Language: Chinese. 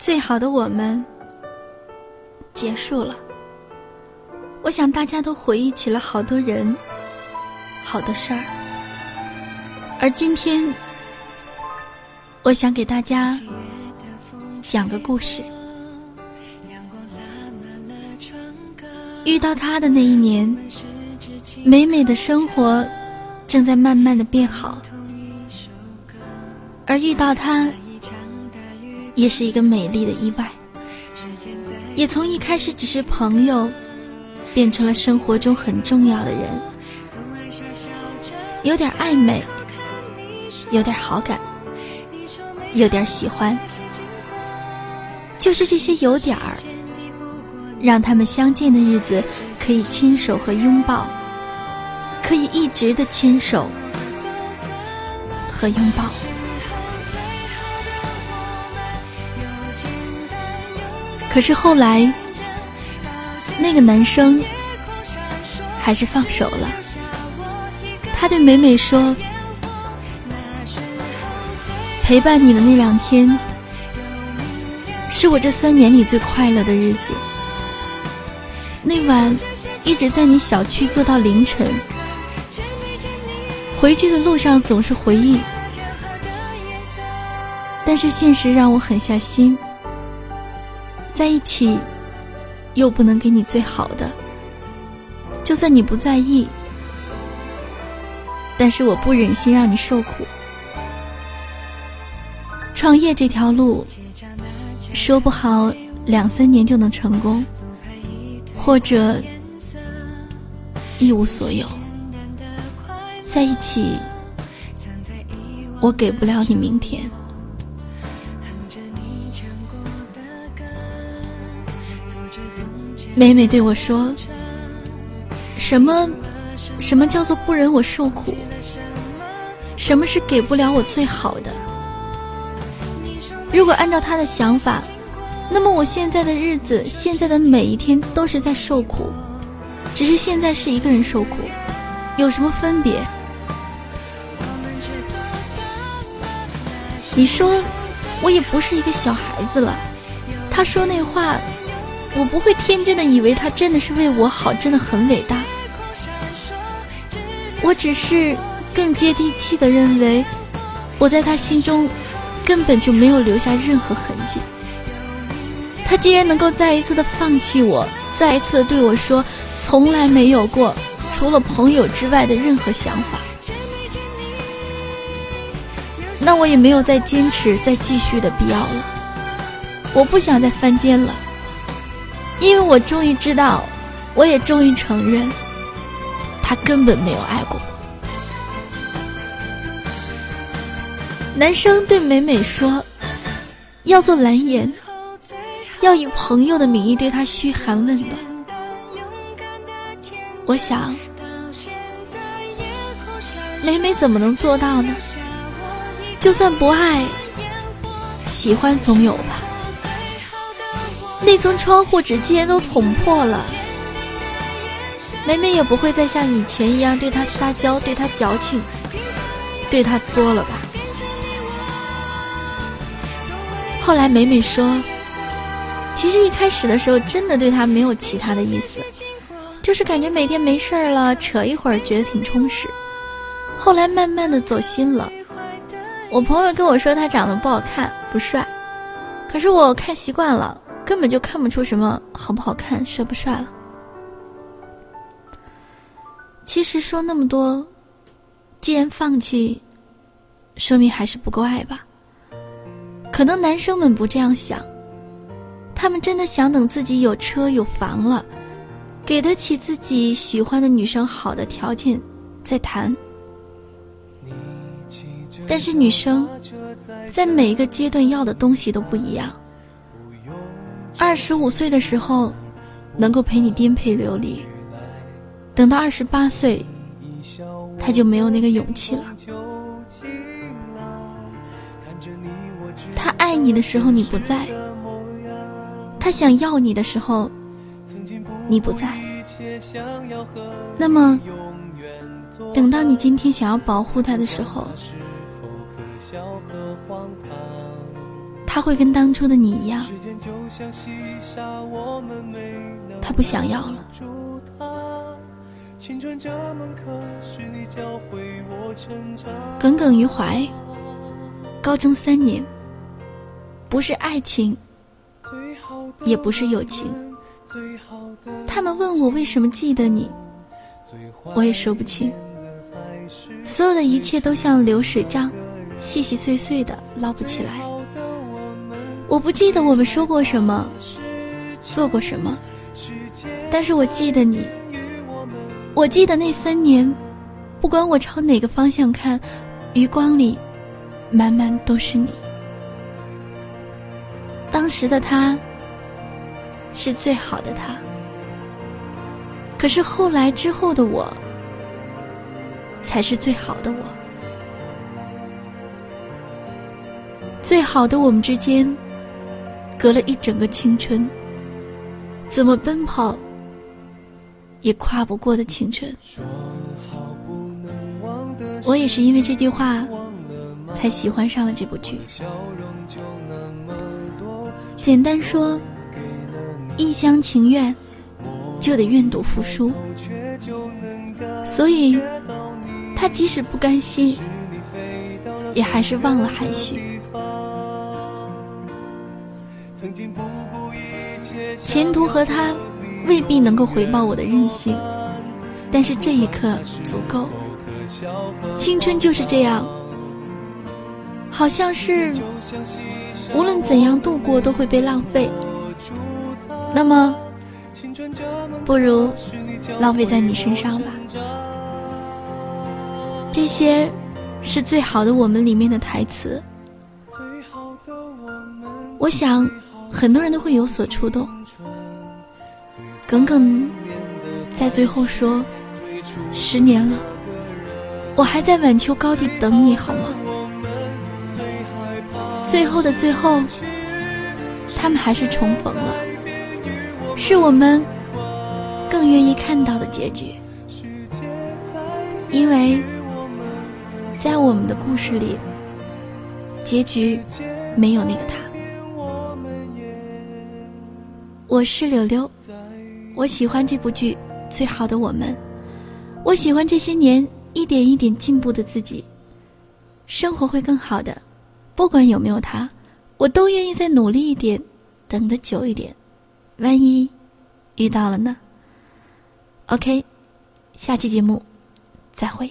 最好的我们结束了。我想大家都回忆起了好多人，好多事儿。而今天，我想给大家讲个故事。遇到他的那一年，美美的生活正在慢慢的变好，而遇到他，也是一个美丽的意外，也从一开始只是朋友，变成了生活中很重要的人，有点暧昧，有点好感，有点喜欢，就是这些有点儿。让他们相见的日子可以牵手和拥抱，可以一直的牵手和拥抱。可是后来，那个男生还是放手了。他对美美说：“陪伴你的那两天，是我这三年里最快乐的日子。”那晚一直在你小区坐到凌晨，回去的路上总是回忆，但是现实让我狠下心，在一起又不能给你最好的，就算你不在意，但是我不忍心让你受苦。创业这条路，说不好两三年就能成功。或者一无所有，在一起，我给不了你明天。美美对我说：“什么？什么叫做不忍我受苦？什么是给不了我最好的？如果按照他的想法。”那么我现在的日子，现在的每一天都是在受苦，只是现在是一个人受苦，有什么分别？你说，我也不是一个小孩子了。他说那话，我不会天真的以为他真的是为我好，真的很伟大。我只是更接地气的认为，我在他心中根本就没有留下任何痕迹。他既然能够再一次的放弃我，再一次的对我说从来没有过除了朋友之外的任何想法，那我也没有再坚持、再继续的必要了。我不想再翻肩了，因为我终于知道，我也终于承认，他根本没有爱过我。男生对美美说：“要做蓝颜。”要以朋友的名义对他嘘寒问暖，我想，美美怎么能做到呢？就算不爱，喜欢总有吧。那层窗户纸竟然都捅破了，美美也不会再像以前一样对他撒娇、对他矫情、对他作了吧。后来美美说。其实一开始的时候，真的对他没有其他的意思，就是感觉每天没事儿了，扯一会儿觉得挺充实。后来慢慢的走心了。我朋友跟我说他长得不好看，不帅，可是我看习惯了，根本就看不出什么好不好看、帅不帅了。其实说那么多，既然放弃，说明还是不够爱吧。可能男生们不这样想。他们真的想等自己有车有房了，给得起自己喜欢的女生好的条件，再谈。但是女生在每一个阶段要的东西都不一样。二十五岁的时候，能够陪你颠沛流离，等到二十八岁，他就没有那个勇气了。他爱你的时候，你不在。他想要你的时候，你不在。那么，等到你今天想要保护他的时候，是否可笑和荒唐他会跟当初的你一样，他不想要了。耿耿于怀，高中三年，不是爱情，也不是友情。他们问我为什么记得你，我也说不清。所有的一切都像流水账，细细碎碎的捞不起来。我不记得我们说过什么，做过什么，但是我记得你。我记得那三年，不管我朝哪个方向看，余光里，满满都是你。当时的他，是最好的他。可是后来之后的我，才是最好的我。最好的我们之间，隔了一整个青春，怎么奔跑？也跨不过的青春。我也是因为这句话，才喜欢上了这部剧。简单说，一厢情愿，就得愿赌服输。所以，他即使不甘心，也还是忘了含蓄。前途和他。未必能够回报我的任性，但是这一刻足够。青春就是这样，好像是无论怎样度过都会被浪费。那么，不如浪费在你身上吧。这些是最好的我们里面的台词，我想很多人都会有所触动。耿耿在最后说：“十年了，我还在晚秋高地等你，好吗？”最后的最后，他们还是重逢了，是我们更愿意看到的结局，因为在我们的故事里，结局没有那个他。我是柳柳。我喜欢这部剧《最好的我们》，我喜欢这些年一点一点进步的自己。生活会更好的，不管有没有他，我都愿意再努力一点，等得久一点。万一遇到了呢？OK，下期节目再会。